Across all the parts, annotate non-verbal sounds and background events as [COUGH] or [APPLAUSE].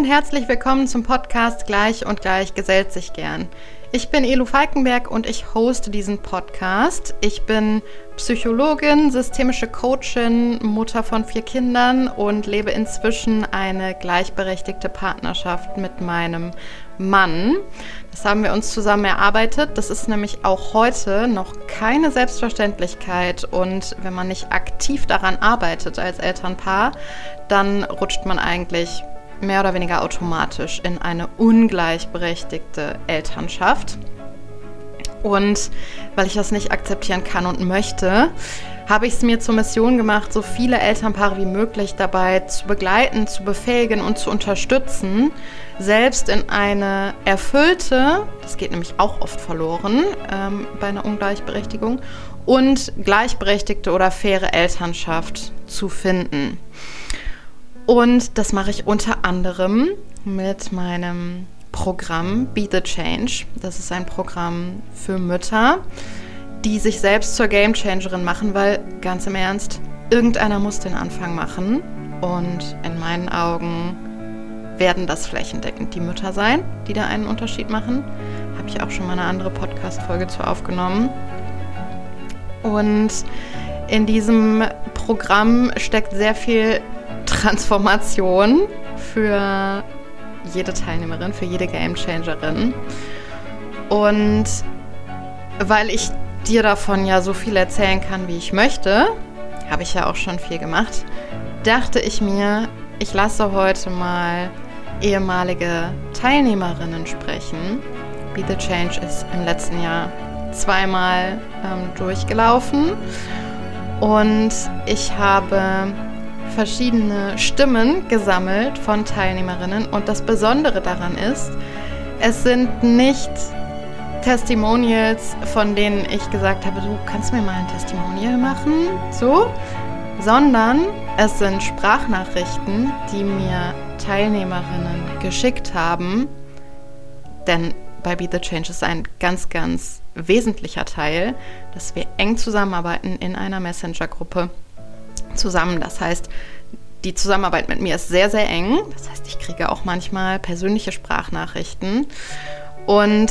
und herzlich willkommen zum Podcast Gleich und Gleich gesellt sich gern. Ich bin Elu Falkenberg und ich hoste diesen Podcast. Ich bin Psychologin, systemische Coachin, Mutter von vier Kindern und lebe inzwischen eine gleichberechtigte Partnerschaft mit meinem Mann. Das haben wir uns zusammen erarbeitet. Das ist nämlich auch heute noch keine Selbstverständlichkeit. Und wenn man nicht aktiv daran arbeitet als Elternpaar, dann rutscht man eigentlich mehr oder weniger automatisch in eine ungleichberechtigte Elternschaft. Und weil ich das nicht akzeptieren kann und möchte, habe ich es mir zur Mission gemacht, so viele Elternpaare wie möglich dabei zu begleiten, zu befähigen und zu unterstützen, selbst in eine erfüllte, das geht nämlich auch oft verloren ähm, bei einer Ungleichberechtigung, und gleichberechtigte oder faire Elternschaft zu finden. Und das mache ich unter anderem mit meinem Programm Be the Change. Das ist ein Programm für Mütter, die sich selbst zur Game Changerin machen, weil ganz im Ernst, irgendeiner muss den Anfang machen. Und in meinen Augen werden das flächendeckend die Mütter sein, die da einen Unterschied machen. Habe ich auch schon mal eine andere Podcast-Folge zu aufgenommen. Und in diesem Programm steckt sehr viel Transformation für jede Teilnehmerin, für jede Gamechangerin. Und weil ich dir davon ja so viel erzählen kann, wie ich möchte, habe ich ja auch schon viel gemacht, dachte ich mir, ich lasse heute mal ehemalige Teilnehmerinnen sprechen. Be the Change ist im letzten Jahr zweimal ähm, durchgelaufen und ich habe verschiedene Stimmen gesammelt von Teilnehmerinnen. Und das Besondere daran ist, es sind nicht Testimonials, von denen ich gesagt habe, du kannst mir mal ein Testimonial machen, so, sondern es sind Sprachnachrichten, die mir Teilnehmerinnen geschickt haben, denn bei Be the Change ist ein ganz, ganz wesentlicher Teil, dass wir eng zusammenarbeiten in einer Messenger-Gruppe zusammen. Das heißt, die Zusammenarbeit mit mir ist sehr, sehr eng. Das heißt, ich kriege auch manchmal persönliche Sprachnachrichten. Und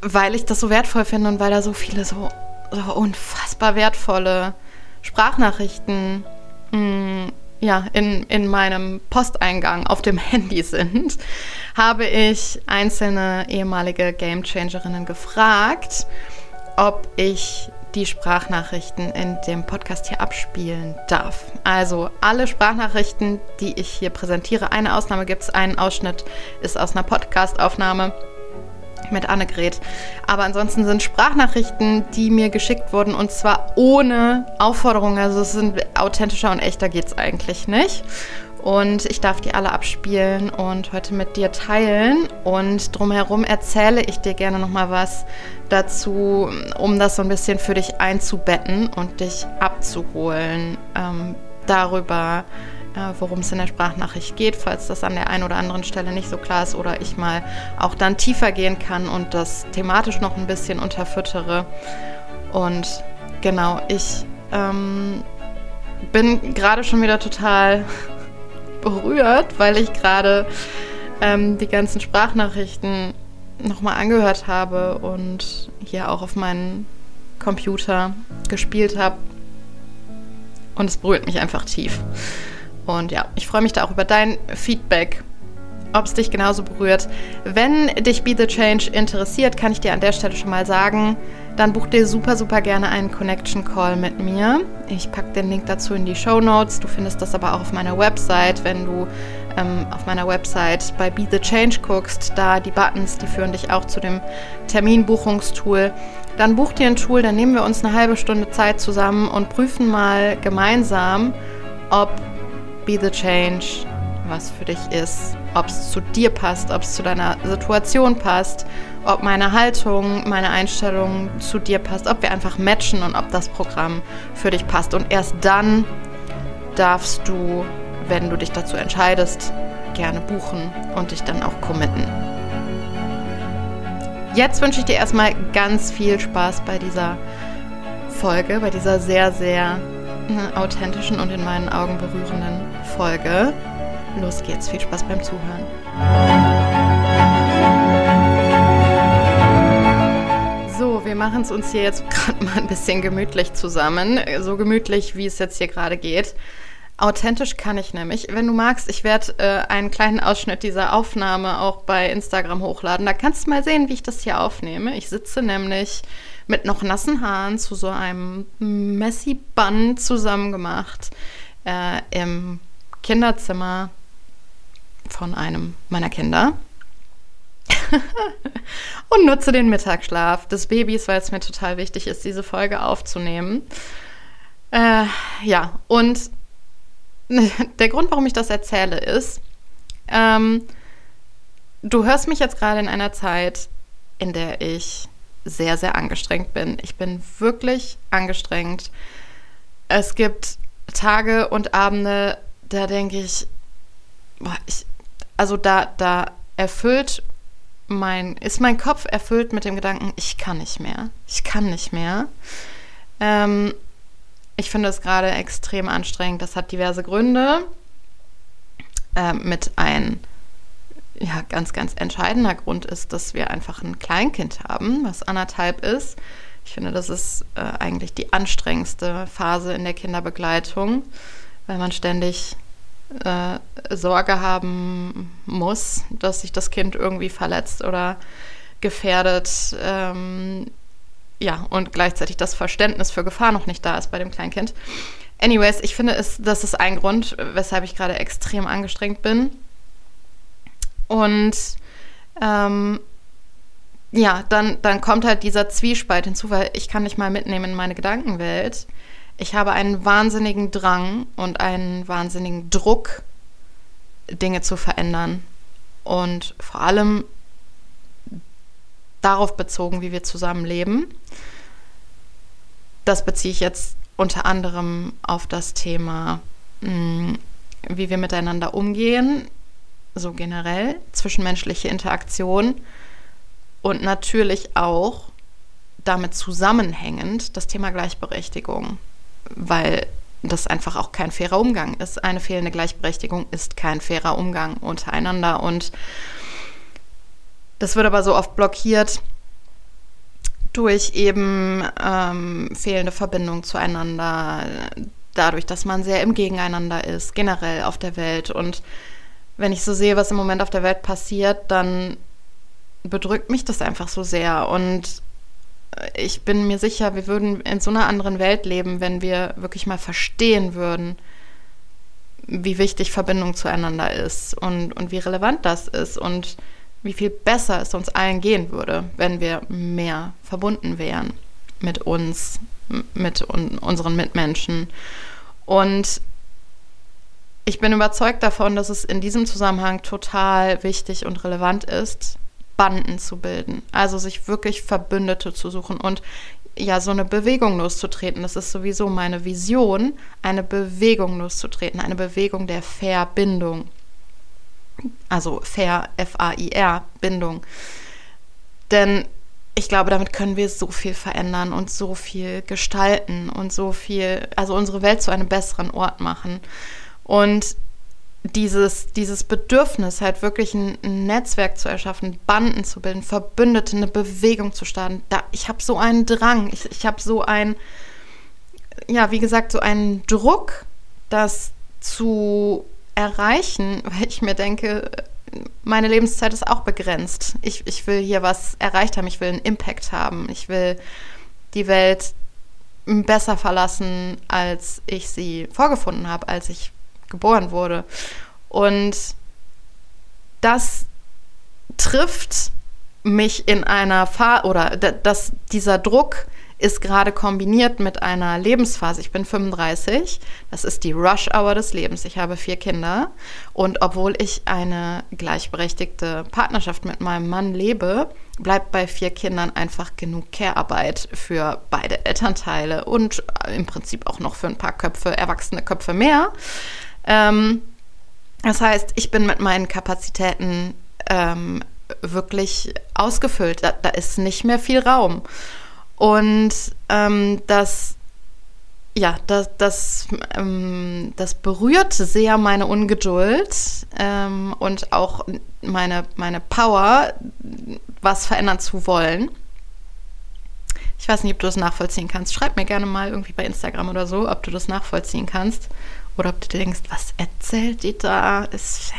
weil ich das so wertvoll finde und weil da so viele so, so unfassbar wertvolle Sprachnachrichten mh, mm, ja, in, in meinem Posteingang auf dem [LAUGHS] Handy sind, habe ich einzelne ehemalige Gamechangerinnen gefragt, ob ich die Sprachnachrichten in dem Podcast hier abspielen darf. Also alle Sprachnachrichten, die ich hier präsentiere, eine Ausnahme gibt es, einen Ausschnitt ist aus einer Podcastaufnahme mit Annegret. Aber ansonsten sind Sprachnachrichten, die mir geschickt wurden und zwar ohne Aufforderung. Also es sind authentischer und echter geht es eigentlich nicht. Und ich darf die alle abspielen und heute mit dir teilen. Und drumherum erzähle ich dir gerne nochmal was dazu, um das so ein bisschen für dich einzubetten und dich abzuholen ähm, darüber, äh, worum es in der Sprachnachricht geht, falls das an der einen oder anderen Stelle nicht so klar ist oder ich mal auch dann tiefer gehen kann und das thematisch noch ein bisschen unterfüttere. Und genau, ich ähm, bin gerade schon wieder total berührt, weil ich gerade ähm, die ganzen Sprachnachrichten nochmal angehört habe und hier auch auf meinen Computer gespielt habe. Und es berührt mich einfach tief. Und ja, ich freue mich da auch über dein Feedback, ob es dich genauso berührt. Wenn dich Be the Change interessiert, kann ich dir an der Stelle schon mal sagen, dann buch dir super, super gerne einen Connection Call mit mir. Ich packe den Link dazu in die Show Notes. Du findest das aber auch auf meiner Website, wenn du ähm, auf meiner Website bei Be the Change guckst. Da die Buttons, die führen dich auch zu dem Terminbuchungstool. Dann buch dir ein Tool, dann nehmen wir uns eine halbe Stunde Zeit zusammen und prüfen mal gemeinsam, ob Be the Change was für dich ist, ob es zu dir passt, ob es zu deiner Situation passt ob meine Haltung, meine Einstellung zu dir passt, ob wir einfach matchen und ob das Programm für dich passt. Und erst dann darfst du, wenn du dich dazu entscheidest, gerne buchen und dich dann auch committen. Jetzt wünsche ich dir erstmal ganz viel Spaß bei dieser Folge, bei dieser sehr, sehr ne, authentischen und in meinen Augen berührenden Folge. los geht's. Viel Spaß beim Zuhören. Wir machen es uns hier jetzt [LAUGHS] gerade mal ein bisschen gemütlich zusammen. So gemütlich, wie es jetzt hier gerade geht. Authentisch kann ich nämlich. Wenn du magst, ich werde äh, einen kleinen Ausschnitt dieser Aufnahme auch bei Instagram hochladen. Da kannst du mal sehen, wie ich das hier aufnehme. Ich sitze nämlich mit noch nassen Haaren zu so einem Messi-Bun zusammengemacht äh, im Kinderzimmer von einem meiner Kinder. [LAUGHS] und nutze den Mittagsschlaf des Babys, weil es mir total wichtig ist, diese Folge aufzunehmen. Äh, ja, und [LAUGHS] der Grund, warum ich das erzähle, ist, ähm, du hörst mich jetzt gerade in einer Zeit, in der ich sehr, sehr angestrengt bin. Ich bin wirklich angestrengt. Es gibt Tage und Abende, da denke ich, boah, ich, also da, da erfüllt mein, ist mein Kopf erfüllt mit dem Gedanken, ich kann nicht mehr. Ich kann nicht mehr. Ähm, ich finde es gerade extrem anstrengend. Das hat diverse Gründe. Äh, mit ein ja, ganz, ganz entscheidender Grund ist, dass wir einfach ein Kleinkind haben, was anderthalb ist. Ich finde, das ist äh, eigentlich die anstrengendste Phase in der Kinderbegleitung, weil man ständig äh, Sorge haben muss, dass sich das Kind irgendwie verletzt oder gefährdet. Ähm, ja, und gleichzeitig das Verständnis für Gefahr noch nicht da ist bei dem Kleinkind. Anyways, ich finde, es, das ist ein Grund, weshalb ich gerade extrem angestrengt bin. Und ähm, ja, dann, dann kommt halt dieser Zwiespalt hinzu, weil ich kann nicht mal mitnehmen in meine Gedankenwelt. Ich habe einen wahnsinnigen Drang und einen wahnsinnigen Druck, Dinge zu verändern. Und vor allem darauf bezogen, wie wir zusammen leben. Das beziehe ich jetzt unter anderem auf das Thema, hm, wie wir miteinander umgehen, so generell, zwischenmenschliche Interaktion und natürlich auch damit zusammenhängend das Thema Gleichberechtigung, weil das einfach auch kein fairer Umgang ist. Eine fehlende Gleichberechtigung ist kein fairer Umgang untereinander und das wird aber so oft blockiert durch eben ähm, fehlende Verbindung zueinander, dadurch, dass man sehr im Gegeneinander ist, generell auf der Welt. Und wenn ich so sehe, was im Moment auf der Welt passiert, dann bedrückt mich das einfach so sehr. Und ich bin mir sicher, wir würden in so einer anderen Welt leben, wenn wir wirklich mal verstehen würden, wie wichtig Verbindung zueinander ist und, und wie relevant das ist und wie viel besser es uns allen gehen würde, wenn wir mehr verbunden wären mit uns, mit un unseren Mitmenschen. Und ich bin überzeugt davon, dass es in diesem Zusammenhang total wichtig und relevant ist, Banden zu bilden. Also sich wirklich Verbündete zu suchen und ja, so eine Bewegung loszutreten. Das ist sowieso meine Vision, eine Bewegung loszutreten, eine Bewegung der Verbindung. Also fair, F-A-I-R, Bindung. Denn ich glaube, damit können wir so viel verändern und so viel gestalten und so viel, also unsere Welt zu einem besseren Ort machen. Und dieses, dieses Bedürfnis, halt wirklich ein, ein Netzwerk zu erschaffen, Banden zu bilden, Verbündete, eine Bewegung zu starten, da, ich habe so einen Drang, ich, ich habe so ein, ja, wie gesagt, so einen Druck, das zu erreichen, [LAUGHS] weil ich mir denke, meine Lebenszeit ist auch begrenzt. Ich, ich will hier was erreicht haben, ich will einen Impact haben, ich will die Welt besser verlassen, als ich sie vorgefunden habe, als ich geboren wurde. Und das trifft mich in einer Phase, oder dass dieser Druck ist gerade kombiniert mit einer Lebensphase. Ich bin 35, das ist die Rush-Hour des Lebens. Ich habe vier Kinder und obwohl ich eine gleichberechtigte Partnerschaft mit meinem Mann lebe, bleibt bei vier Kindern einfach genug Care-Arbeit für beide Elternteile und im Prinzip auch noch für ein paar Köpfe, erwachsene Köpfe mehr. Ähm, das heißt, ich bin mit meinen Kapazitäten ähm, wirklich ausgefüllt. Da, da, ist nicht mehr viel Raum. Und ähm, das ja, das, das, ähm, das berührt sehr meine Ungeduld ähm, und auch meine, meine Power, was verändern zu wollen. Ich weiß nicht, ob du das nachvollziehen kannst. Schreib mir gerne mal irgendwie bei Instagram oder so, ob du das nachvollziehen kannst. Oder ob du denkst, was erzählt die da? Ist,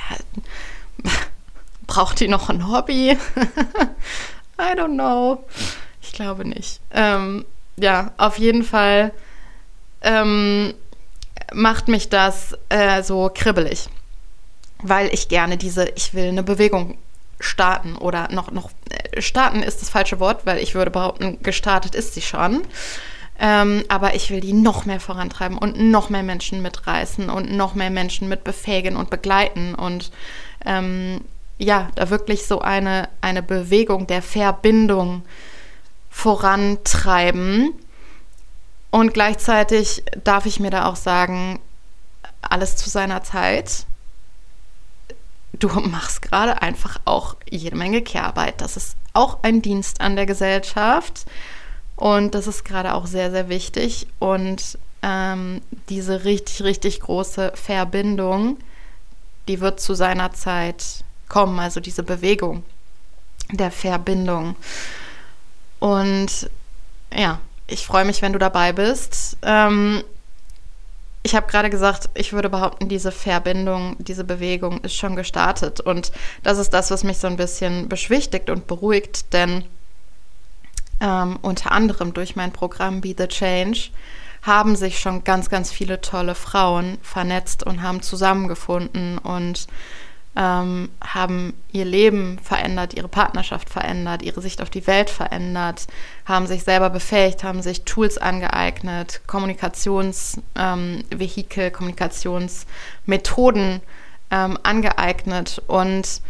[LAUGHS] braucht die noch ein Hobby? [LAUGHS] I don't know. Ich glaube nicht. Ähm, ja, auf jeden Fall ähm, macht mich das äh, so kribbelig, weil ich gerne diese, ich will eine Bewegung starten oder noch, noch äh, starten ist das falsche Wort, weil ich würde behaupten, gestartet ist sie schon. Ähm, aber ich will die noch mehr vorantreiben und noch mehr Menschen mitreißen und noch mehr Menschen mit befähigen und begleiten und ähm, ja, da wirklich so eine, eine Bewegung der Verbindung vorantreiben. Und gleichzeitig darf ich mir da auch sagen, alles zu seiner Zeit. Du machst gerade einfach auch jede Menge Kehrarbeit. Das ist auch ein Dienst an der Gesellschaft. Und das ist gerade auch sehr, sehr wichtig. Und ähm, diese richtig, richtig große Verbindung, die wird zu seiner Zeit kommen, also diese Bewegung der Verbindung. Und ja, ich freue mich, wenn du dabei bist. Ähm, ich habe gerade gesagt, ich würde behaupten, diese Verbindung, diese Bewegung ist schon gestartet. Und das ist das, was mich so ein bisschen beschwichtigt und beruhigt, denn ähm, unter anderem durch mein Programm Be the Change haben sich schon ganz, ganz viele tolle Frauen vernetzt und haben zusammengefunden und ähm, haben ihr Leben verändert, ihre Partnerschaft verändert, ihre Sicht auf die Welt verändert, haben sich selber befähigt, haben sich Tools angeeignet, Kommunikationsvehikel, ähm, Kommunikationsmethoden ähm, angeeignet und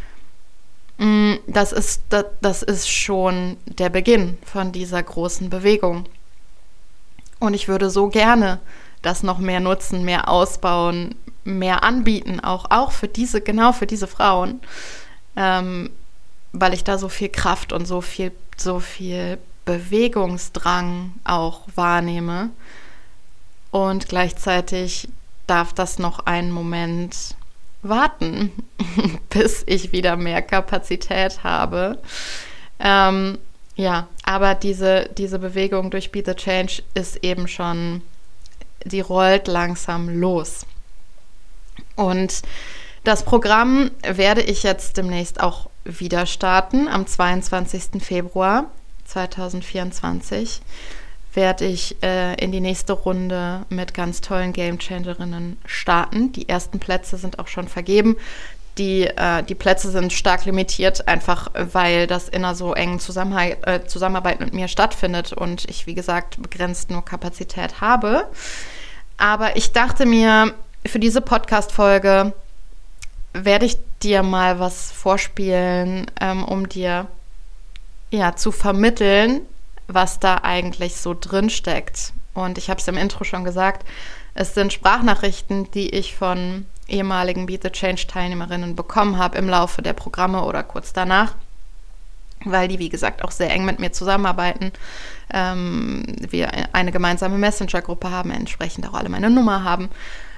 das ist, das, das ist schon der Beginn von dieser großen Bewegung. Und ich würde so gerne das noch mehr nutzen, mehr ausbauen, mehr anbieten, auch, auch für diese, genau für diese Frauen, ähm, weil ich da so viel Kraft und so viel, so viel Bewegungsdrang auch wahrnehme. Und gleichzeitig darf das noch einen Moment warten, [LAUGHS] bis ich wieder mehr Kapazität habe. Ähm, ja, aber diese, diese Bewegung durch Be the Change ist eben schon, die rollt langsam los. Und das Programm werde ich jetzt demnächst auch wieder starten. Am 22. Februar 2024 werde ich äh, in die nächste Runde mit ganz tollen Game Changerinnen starten. Die ersten Plätze sind auch schon vergeben. Die, äh, die Plätze sind stark limitiert, einfach weil das in einer so engen Zusammenhalt, äh, Zusammenarbeit mit mir stattfindet und ich, wie gesagt, begrenzt nur Kapazität habe. Aber ich dachte mir, für diese Podcast-Folge werde ich dir mal was vorspielen, ähm, um dir ja zu vermitteln, was da eigentlich so drin steckt. Und ich habe es im Intro schon gesagt, es sind Sprachnachrichten, die ich von ehemaligen Beat the Change Teilnehmerinnen bekommen habe im Laufe der Programme oder kurz danach, weil die, wie gesagt, auch sehr eng mit mir zusammenarbeiten. Ähm, wir eine gemeinsame Messenger-Gruppe haben, entsprechend auch alle meine Nummer haben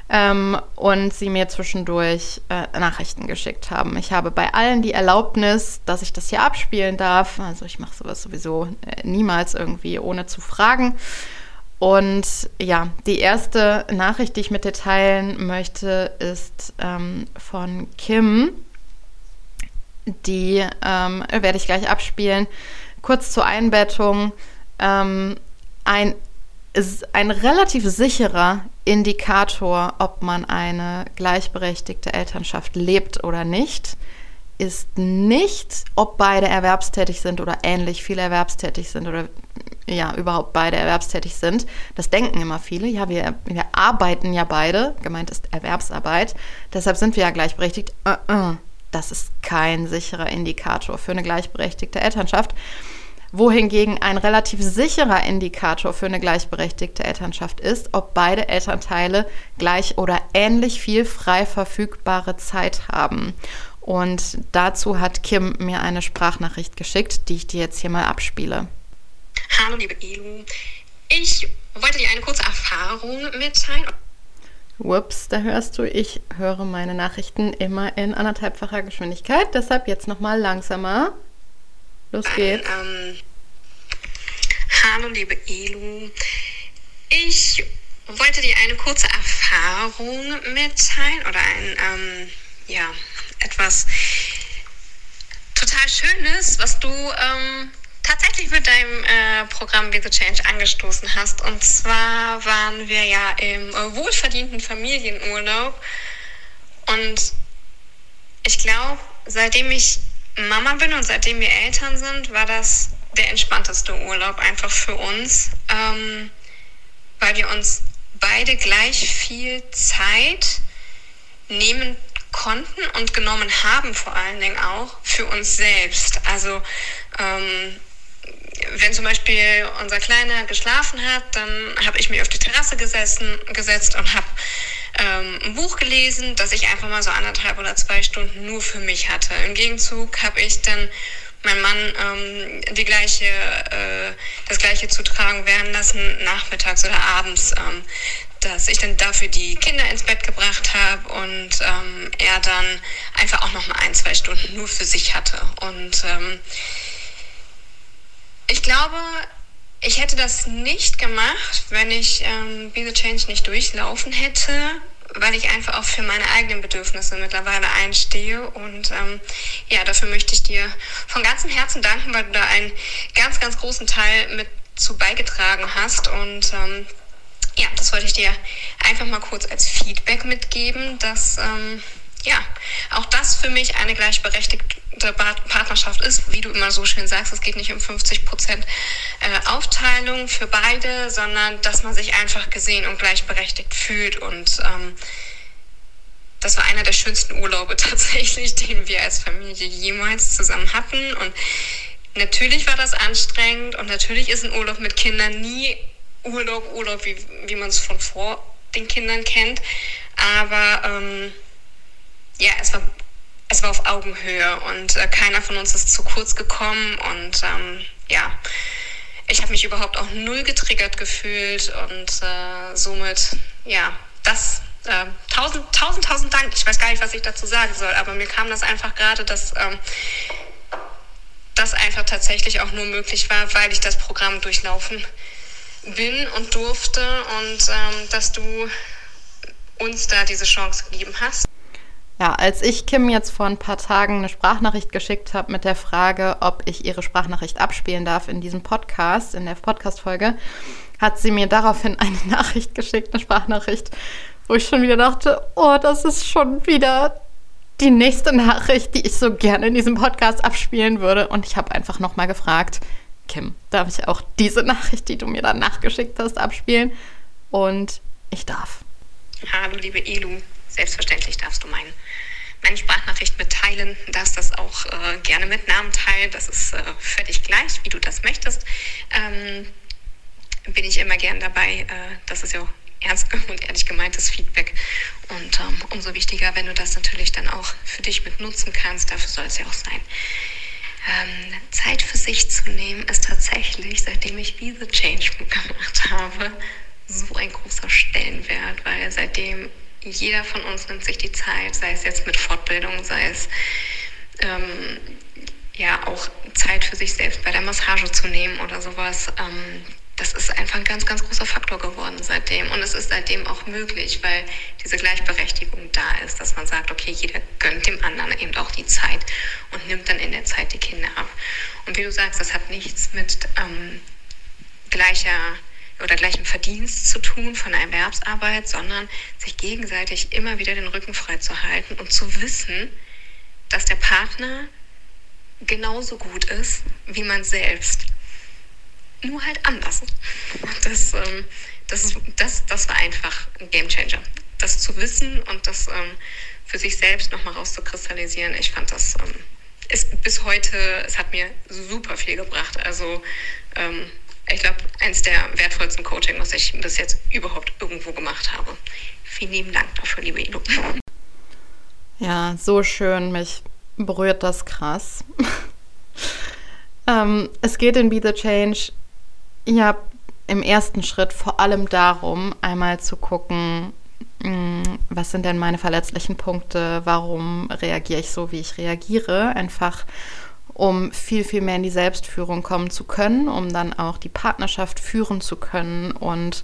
ähm, und sie mir zwischendurch äh, Nachrichten geschickt haben. Ich habe bei allen die Erlaubnis, dass ich das hier abspielen darf. Also ich mache sowas sowieso äh, niemals irgendwie ohne zu fragen. Und ja, die erste Nachricht, die ich mit dir teilen möchte, ist ähm, von Kim. Die ähm, werde ich gleich abspielen. Kurz zur Einbettung. Ähm, ein ein relativ sicherer Indikator, ob man eine gleichberechtigte Elternschaft lebt oder nicht, ist nicht, ob beide erwerbstätig sind oder ähnlich viel erwerbstätig sind oder ja, überhaupt beide erwerbstätig sind. Das denken immer viele. Ja, wir, wir arbeiten ja beide. Gemeint ist Erwerbsarbeit. Deshalb sind wir ja gleichberechtigt. Uh -uh. Das ist kein sicherer Indikator für eine gleichberechtigte Elternschaft wohingegen ein relativ sicherer Indikator für eine gleichberechtigte Elternschaft ist, ob beide Elternteile gleich oder ähnlich viel frei verfügbare Zeit haben. Und dazu hat Kim mir eine Sprachnachricht geschickt, die ich dir jetzt hier mal abspiele. Hallo liebe Elu, Ich wollte dir eine kurze Erfahrung mitteilen. Ups, da hörst du, ich höre meine Nachrichten immer in anderthalbfacher Geschwindigkeit. Deshalb jetzt nochmal langsamer. Los geht's. Ein, ähm, hallo, liebe Elu. Ich wollte dir eine kurze Erfahrung mitteilen oder ein, ähm, ja, etwas total Schönes, was du ähm, tatsächlich mit deinem äh, Programm Be the Change angestoßen hast. Und zwar waren wir ja im äh, wohlverdienten Familienurlaub. Und ich glaube, seitdem ich Mama bin und seitdem wir Eltern sind, war das der entspannteste Urlaub einfach für uns, ähm, weil wir uns beide gleich viel Zeit nehmen konnten und genommen haben vor allen Dingen auch für uns selbst. Also ähm, wenn zum Beispiel unser Kleiner geschlafen hat, dann habe ich mich auf die Terrasse gesessen, gesetzt und habe ähm, ein Buch gelesen, das ich einfach mal so anderthalb oder zwei Stunden nur für mich hatte. Im Gegenzug habe ich dann meinen Mann ähm, die gleiche, äh, das gleiche zu tragen werden lassen, nachmittags oder abends, ähm, dass ich dann dafür die Kinder ins Bett gebracht habe und ähm, er dann einfach auch noch mal ein, zwei Stunden nur für sich hatte. Und ähm, ich glaube, ich hätte das nicht gemacht, wenn ich ähm, Be the Change nicht durchlaufen hätte, weil ich einfach auch für meine eigenen Bedürfnisse mittlerweile einstehe. Und ähm, ja, dafür möchte ich dir von ganzem Herzen danken, weil du da einen ganz, ganz großen Teil mit zu beigetragen hast. Und ähm, ja, das wollte ich dir einfach mal kurz als Feedback mitgeben, dass ähm, ja, auch das für mich eine gleichberechtigte Partnerschaft ist, wie du immer so schön sagst, es geht nicht um 50 Prozent äh, Aufteilung für beide, sondern dass man sich einfach gesehen und gleichberechtigt fühlt. Und ähm, das war einer der schönsten Urlaube [LAUGHS] tatsächlich, den wir als Familie jemals zusammen hatten. Und natürlich war das anstrengend und natürlich ist ein Urlaub mit Kindern nie Urlaub, Urlaub, wie, wie man es von vor den Kindern kennt. Aber ähm, ja, es war, es war auf Augenhöhe und äh, keiner von uns ist zu kurz gekommen und ähm, ja, ich habe mich überhaupt auch null getriggert gefühlt und äh, somit, ja, das, äh, tausend, tausend, tausend Dank. Ich weiß gar nicht, was ich dazu sagen soll, aber mir kam das einfach gerade, dass ähm, das einfach tatsächlich auch nur möglich war, weil ich das Programm durchlaufen bin und durfte und ähm, dass du uns da diese Chance gegeben hast. Ja, als ich Kim jetzt vor ein paar Tagen eine Sprachnachricht geschickt habe mit der Frage, ob ich ihre Sprachnachricht abspielen darf in diesem Podcast, in der Podcast-Folge, hat sie mir daraufhin [LAUGHS] eine Nachricht geschickt, eine Sprachnachricht, wo ich schon wieder dachte, oh, das ist schon wieder die nächste Nachricht, die ich so gerne in diesem Podcast abspielen würde. Und ich habe einfach nochmal gefragt, Kim, darf ich auch diese Nachricht, die du mir dann nachgeschickt hast, abspielen? Und ich darf. Hallo, liebe Elu. Selbstverständlich darfst du meinen meine Mitteilen, darfst das auch äh, gerne mit Namen teilen. Das ist äh, völlig gleich, wie du das möchtest. Ähm, bin ich immer gern dabei. Äh, das ist ja ernst und ehrlich gemeintes Feedback. Und ähm, umso wichtiger, wenn du das natürlich dann auch für dich mit nutzen kannst. Dafür soll es ja auch sein. Ähm, Zeit für sich zu nehmen ist tatsächlich, seitdem ich diese Change gemacht [LAUGHS] habe, so ein großer Stellenwert, weil seitdem jeder von uns nimmt sich die Zeit, sei es jetzt mit Fortbildung, sei es ähm, ja auch Zeit für sich selbst bei der Massage zu nehmen oder sowas. Ähm, das ist einfach ein ganz, ganz großer Faktor geworden seitdem. Und es ist seitdem auch möglich, weil diese Gleichberechtigung da ist, dass man sagt, okay, jeder gönnt dem anderen eben auch die Zeit und nimmt dann in der Zeit die Kinder ab. Und wie du sagst, das hat nichts mit ähm, gleicher oder gleichem Verdienst zu tun von Erwerbsarbeit, sondern sich gegenseitig immer wieder den Rücken frei zu halten und zu wissen, dass der Partner genauso gut ist wie man selbst. Nur halt anders. Das, ähm, das, das, das war einfach ein Gamechanger. Das zu wissen und das ähm, für sich selbst nochmal rauszukristallisieren, ich fand das ähm, ist bis heute, es hat mir super viel gebracht. Also ähm, ich glaube, eines der wertvollsten Coaching, was ich bis jetzt überhaupt irgendwo gemacht habe. Vielen lieben Dank dafür, liebe Ilo. Ja, so schön. Mich berührt das krass. [LAUGHS] ähm, es geht in Be the Change ja im ersten Schritt vor allem darum, einmal zu gucken, mm, was sind denn meine verletzlichen Punkte, warum reagiere ich so, wie ich reagiere, einfach um viel, viel mehr in die Selbstführung kommen zu können, um dann auch die Partnerschaft führen zu können und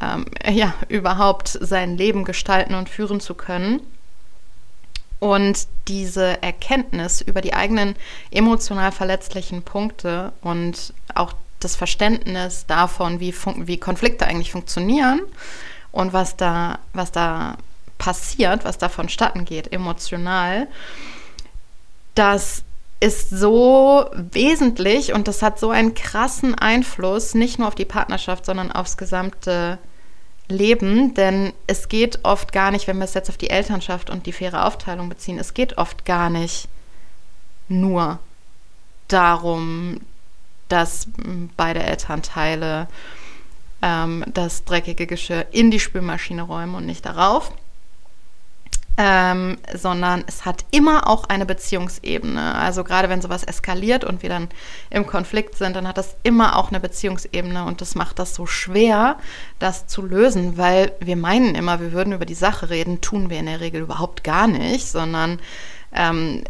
ähm, ja, überhaupt sein Leben gestalten und führen zu können. Und diese Erkenntnis über die eigenen emotional verletzlichen Punkte und auch das Verständnis davon, wie, wie Konflikte eigentlich funktionieren und was da, was da passiert, was da vonstatten geht, emotional, das ist so wesentlich und das hat so einen krassen Einfluss, nicht nur auf die Partnerschaft, sondern aufs gesamte leben, denn es geht oft gar nicht, wenn wir es jetzt auf die Elternschaft und die faire Aufteilung beziehen, es geht oft gar nicht nur darum, dass beide Elternteile ähm, das dreckige Geschirr in die Spülmaschine räumen und nicht darauf, ähm, sondern es hat immer auch eine Beziehungsebene. Also gerade wenn sowas eskaliert und wir dann im Konflikt sind, dann hat das immer auch eine Beziehungsebene und das macht das so schwer, das zu lösen, weil wir meinen immer, wir würden über die Sache reden, tun wir in der Regel überhaupt gar nicht, sondern ähm,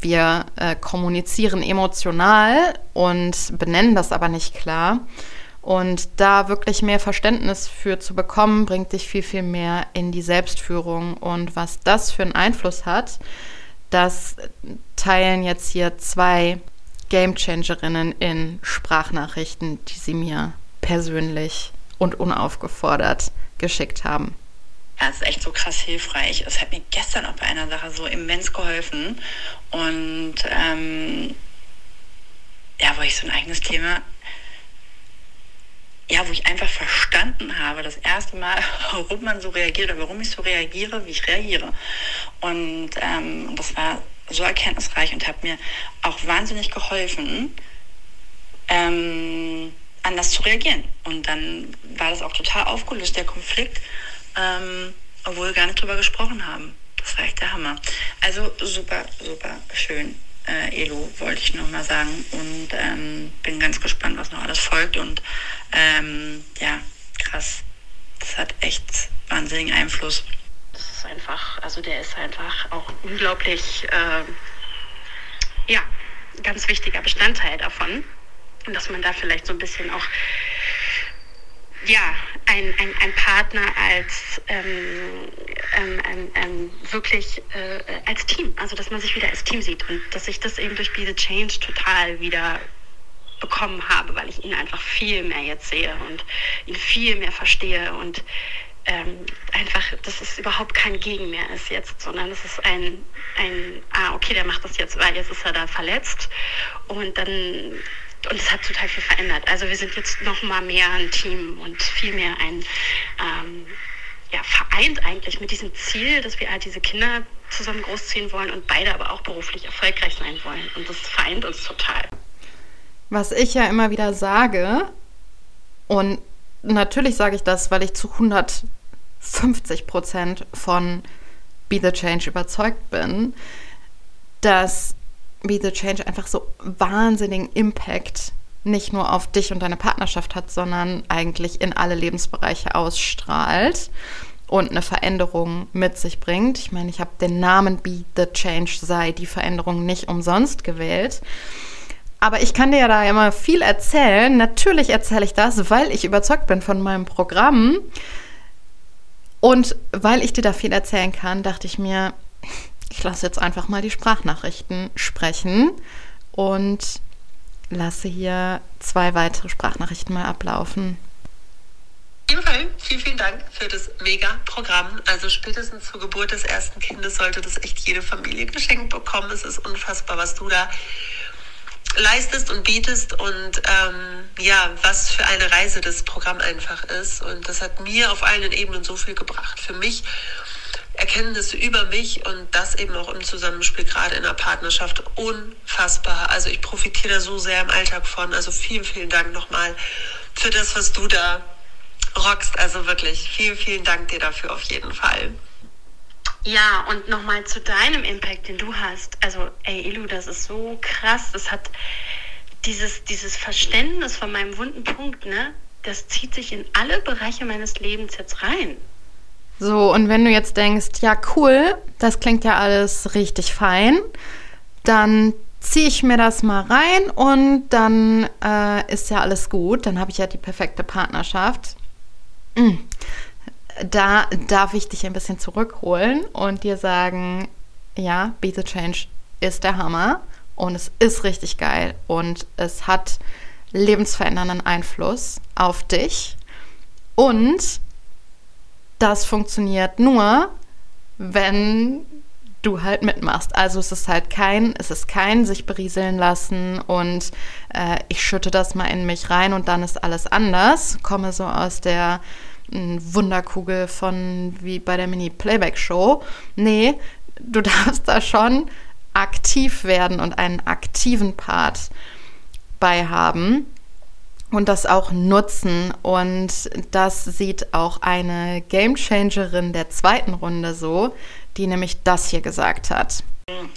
wir äh, kommunizieren emotional und benennen das aber nicht klar. Und da wirklich mehr Verständnis für zu bekommen, bringt dich viel, viel mehr in die Selbstführung. Und was das für einen Einfluss hat, das teilen jetzt hier zwei Gamechangerinnen in Sprachnachrichten, die sie mir persönlich und unaufgefordert geschickt haben. Das ist echt so krass hilfreich. Es hat mir gestern auch bei einer Sache so immens geholfen. Und ähm, ja, wo ich so ein eigenes Thema ja, wo ich einfach verstanden habe, das erste Mal, [LAUGHS] warum man so reagiert oder warum ich so reagiere, wie ich reagiere. Und ähm, das war so erkenntnisreich und hat mir auch wahnsinnig geholfen, ähm, anders zu reagieren. Und dann war das auch total aufgelöst, der Konflikt, ähm, obwohl wir gar nicht drüber gesprochen haben. Das war echt der Hammer. Also super, super schön äh, Elo, wollte ich noch mal sagen. Und ähm, bin ganz gespannt, was noch alles folgt. Und ähm, ja, krass. Das hat echt wahnsinnigen Einfluss. Das ist einfach, also der ist einfach auch unglaublich, äh, ja, ganz wichtiger Bestandteil davon. Und dass man da vielleicht so ein bisschen auch ja, ein, ein, ein Partner als ähm, ähm, ähm, wirklich äh, als Team, also dass man sich wieder als Team sieht und dass ich das eben durch diese Change total wieder bekommen habe, weil ich ihn einfach viel mehr jetzt sehe und ihn viel mehr verstehe und ähm, einfach, dass es überhaupt kein Gegen mehr ist jetzt, sondern es ist ein, ein, ah, okay, der macht das jetzt, weil jetzt ist er da verletzt. Und dann und es hat total viel verändert. Also wir sind jetzt noch mal mehr ein Team und viel mehr ein ähm, ja, vereint eigentlich mit diesem Ziel, dass wir halt diese Kinder zusammen großziehen wollen und beide aber auch beruflich erfolgreich sein wollen. Und das vereint uns total. Was ich ja immer wieder sage, und natürlich sage ich das, weil ich zu 150 Prozent von Be the Change überzeugt bin, dass Be the Change einfach so wahnsinnigen Impact nicht nur auf dich und deine Partnerschaft hat, sondern eigentlich in alle Lebensbereiche ausstrahlt und eine Veränderung mit sich bringt. Ich meine, ich habe den Namen Be the Change sei die Veränderung nicht umsonst gewählt. Aber ich kann dir ja da immer viel erzählen. Natürlich erzähle ich das, weil ich überzeugt bin von meinem Programm. Und weil ich dir da viel erzählen kann, dachte ich mir, ich lasse jetzt einfach mal die Sprachnachrichten sprechen und lasse hier zwei weitere Sprachnachrichten mal ablaufen. Auf jeden Fall vielen, vielen Dank für das Mega-Programm. Also spätestens zur Geburt des ersten Kindes sollte das echt jede Familie geschenkt bekommen. Es ist unfassbar, was du da leistest und bietest und ähm, ja, was für eine Reise das Programm einfach ist. Und das hat mir auf allen Ebenen so viel gebracht. Für mich Erkenntnisse über mich und das eben auch im Zusammenspiel gerade in der Partnerschaft unfassbar. Also ich profitiere da so sehr im Alltag von. Also vielen, vielen Dank nochmal für das, was du da rockst. Also wirklich vielen, vielen Dank dir dafür auf jeden Fall. Ja, und nochmal zu deinem Impact, den du hast. Also, ey, Ilu, das ist so krass. Das hat dieses, dieses Verständnis von meinem wunden Punkt, ne? das zieht sich in alle Bereiche meines Lebens jetzt rein. So, und wenn du jetzt denkst, ja cool, das klingt ja alles richtig fein, dann ziehe ich mir das mal rein und dann äh, ist ja alles gut, dann habe ich ja die perfekte Partnerschaft. Mm. Da darf ich dich ein bisschen zurückholen und dir sagen, ja, Be the Change ist der Hammer und es ist richtig geil und es hat lebensverändernden Einfluss auf dich und das funktioniert nur, wenn du halt mitmachst. Also es ist halt kein, es ist kein sich berieseln lassen und äh, ich schütte das mal in mich rein und dann ist alles anders. Komme so aus der äh, Wunderkugel von wie bei der Mini-Playback-Show. Nee, du [LAUGHS] darfst da schon aktiv werden und einen aktiven Part bei haben und das auch nutzen. Und das sieht auch eine Gamechangerin der zweiten Runde so, die nämlich das hier gesagt hat.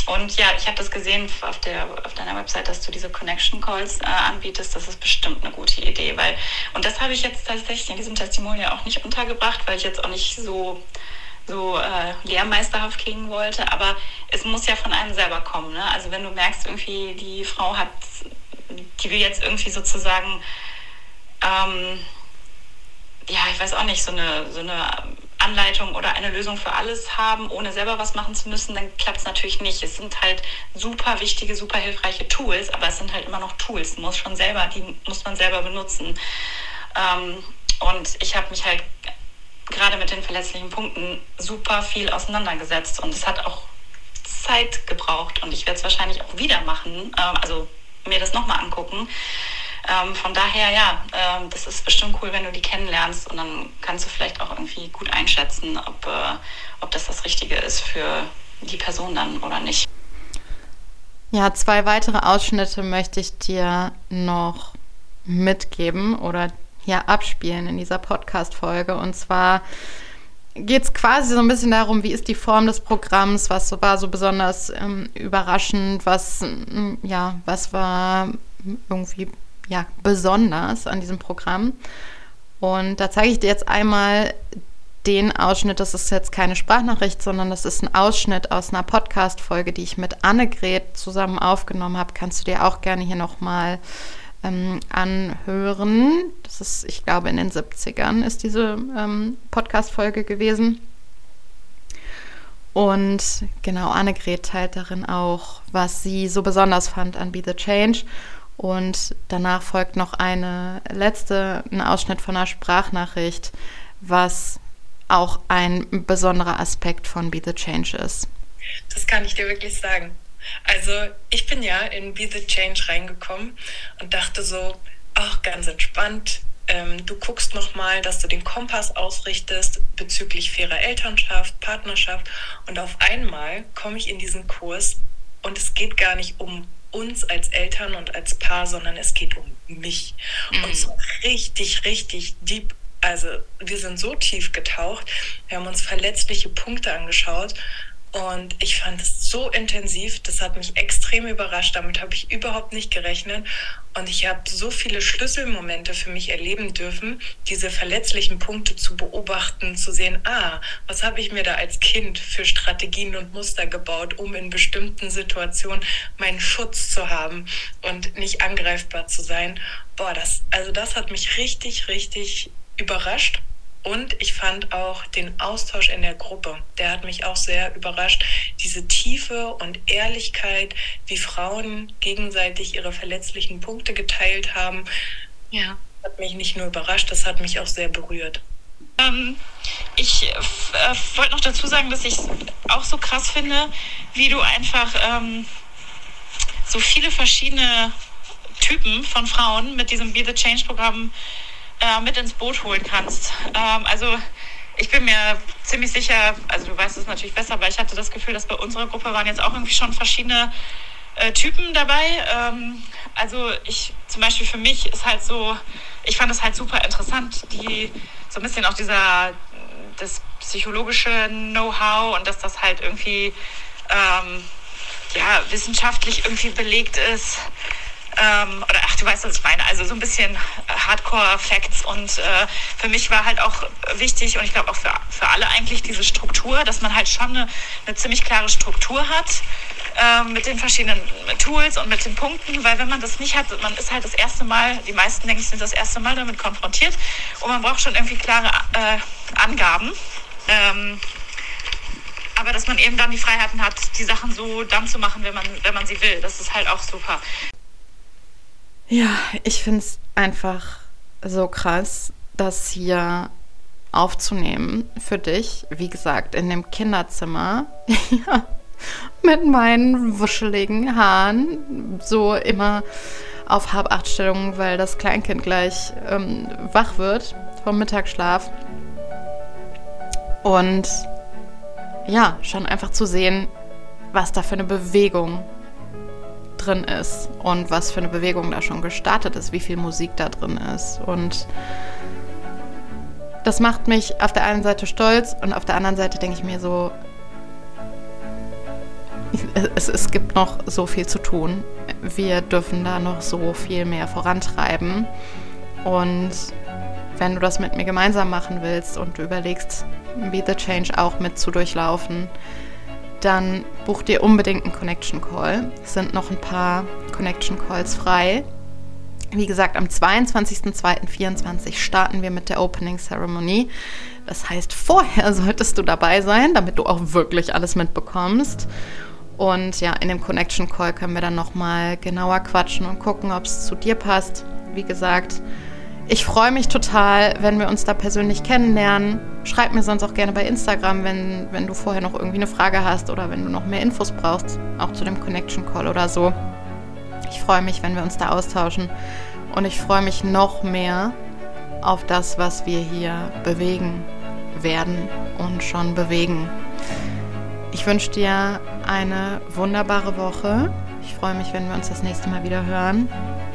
Und ja, ich habe das gesehen auf, der, auf deiner Website, dass du diese Connection Calls äh, anbietest. Das ist bestimmt eine gute Idee, weil, und das habe ich jetzt tatsächlich in diesem Testimonial auch nicht untergebracht, weil ich jetzt auch nicht so, so äh, lehrmeisterhaft klingen wollte. Aber es muss ja von einem selber kommen. Ne? Also, wenn du merkst, irgendwie, die Frau hat, die will jetzt irgendwie sozusagen, ähm, ja, ich weiß auch nicht, so eine, so eine Anleitung oder eine Lösung für alles haben, ohne selber was machen zu müssen, dann klappt es natürlich nicht. Es sind halt super wichtige, super hilfreiche Tools, aber es sind halt immer noch Tools. muss schon selber, die muss man selber benutzen. Ähm, und ich habe mich halt gerade mit den verletzlichen Punkten super viel auseinandergesetzt und es hat auch Zeit gebraucht und ich werde es wahrscheinlich auch wieder machen, äh, also mir das nochmal angucken. Ähm, von daher, ja, ähm, das ist bestimmt cool, wenn du die kennenlernst und dann kannst du vielleicht auch irgendwie gut einschätzen, ob, äh, ob das das Richtige ist für die Person dann oder nicht. Ja, zwei weitere Ausschnitte möchte ich dir noch mitgeben oder hier abspielen in dieser Podcast-Folge. Und zwar geht es quasi so ein bisschen darum, wie ist die Form des Programms, was war so besonders ähm, überraschend, was, ja, was war irgendwie ja, besonders an diesem Programm. Und da zeige ich dir jetzt einmal den Ausschnitt, das ist jetzt keine Sprachnachricht, sondern das ist ein Ausschnitt aus einer Podcast-Folge, die ich mit Annegret zusammen aufgenommen habe. Kannst du dir auch gerne hier nochmal ähm, anhören. Das ist, ich glaube, in den 70ern ist diese ähm, Podcast-Folge gewesen. Und genau, Annegret teilt darin auch, was sie so besonders fand an Be the Change. Und danach folgt noch eine letzte, ein Ausschnitt von einer Sprachnachricht, was auch ein besonderer Aspekt von Be the Change ist. Das kann ich dir wirklich sagen. Also ich bin ja in Be the Change reingekommen und dachte so, ach, ganz entspannt. Ähm, du guckst nochmal, dass du den Kompass ausrichtest bezüglich fairer Elternschaft, Partnerschaft. Und auf einmal komme ich in diesen Kurs und es geht gar nicht um uns als Eltern und als Paar, sondern es geht um mich. Mhm. Und so richtig, richtig deep. Also wir sind so tief getaucht. Wir haben uns verletzliche Punkte angeschaut und ich fand es so intensiv, das hat mich extrem überrascht, damit habe ich überhaupt nicht gerechnet. Und ich habe so viele Schlüsselmomente für mich erleben dürfen, diese verletzlichen Punkte zu beobachten, zu sehen, ah, was habe ich mir da als Kind für Strategien und Muster gebaut, um in bestimmten Situationen meinen Schutz zu haben und nicht angreifbar zu sein. Boah, das, also das hat mich richtig, richtig überrascht und ich fand auch den Austausch in der Gruppe, der hat mich auch sehr überrascht. Diese Tiefe und Ehrlichkeit, wie Frauen gegenseitig ihre verletzlichen Punkte geteilt haben, ja. hat mich nicht nur überrascht, das hat mich auch sehr berührt. Ähm, ich äh, wollte noch dazu sagen, dass ich es auch so krass finde, wie du einfach ähm, so viele verschiedene Typen von Frauen mit diesem Be the Change Programm äh, mit ins Boot holen kannst. Ähm, also ich bin mir ziemlich sicher, also du weißt es natürlich besser, aber ich hatte das Gefühl, dass bei unserer Gruppe waren jetzt auch irgendwie schon verschiedene äh, Typen dabei. Ähm, also ich zum Beispiel für mich ist halt so, ich fand es halt super interessant, die so ein bisschen auch dieser das psychologische Know-how und dass das halt irgendwie ähm, ja wissenschaftlich irgendwie belegt ist Ähm, oder ach, du weißt, was ich meine. Also so ein bisschen Hardcore-Facts. Und äh, für mich war halt auch wichtig und ich glaube auch für, für alle eigentlich diese Struktur, dass man halt schon eine, eine ziemlich klare Struktur hat äh, mit den verschiedenen Tools und mit den Punkten, weil wenn man das nicht hat, man ist halt das erste Mal, die meisten, denke ich, sind das erste Mal damit konfrontiert und man braucht schon irgendwie klare äh, Angaben. Ähm, aber dass man eben dann die Freiheiten hat, die Sachen so dann zu machen, wenn man, wenn man sie will. Das ist halt auch super. Ja, ich finde es einfach so krass, das hier aufzunehmen für dich. Wie gesagt, in dem Kinderzimmer. [LAUGHS] ja, mit meinen wuscheligen Haaren. So immer auf halb acht Stellung, weil das Kleinkind gleich ähm, wach wird vom Mittagsschlaf. Und ja, schon einfach zu sehen, was da für eine Bewegung drin ist und was für eine Bewegung da schon gestartet ist, wie viel Musik da drin ist. Und das macht mich auf der einen Seite stolz und auf der anderen Seite denke ich mir so, es, es gibt noch so viel zu tun. Wir dürfen da noch so viel mehr vorantreiben. Und wenn du das mit mir gemeinsam machen willst und du überlegst, Be the Change auch mit zu durchlaufen, dann buch dir unbedingt einen Connection Call. Es sind noch ein paar Connection Calls frei. Wie gesagt, am 22.02.24 starten wir mit der Opening Ceremony. Das heißt, vorher [LAUGHS] solltest du dabei sein, damit du auch wirklich alles mitbekommst. Und ja, in dem Connection Call können wir dann nochmal genauer quatschen und gucken, ob es zu dir passt. Wie gesagt, ich freue mich total, wenn wir uns da persönlich kennenlernen. Schreib mir sonst auch gerne bei Instagram, wenn, wenn du vorher noch irgendwie eine Frage hast oder wenn du noch mehr Infos brauchst, auch zu dem Connection Call oder so. Ich freue mich, wenn wir uns da austauschen und ich freue mich noch mehr auf das, was wir hier bewegen werden und schon bewegen. Ich wünsche dir eine wunderbare Woche. Ich freue mich, wenn wir uns das nächste Mal wieder hören.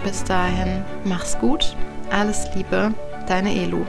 Bis dahin, mach's gut alles Liebe, deine Elu.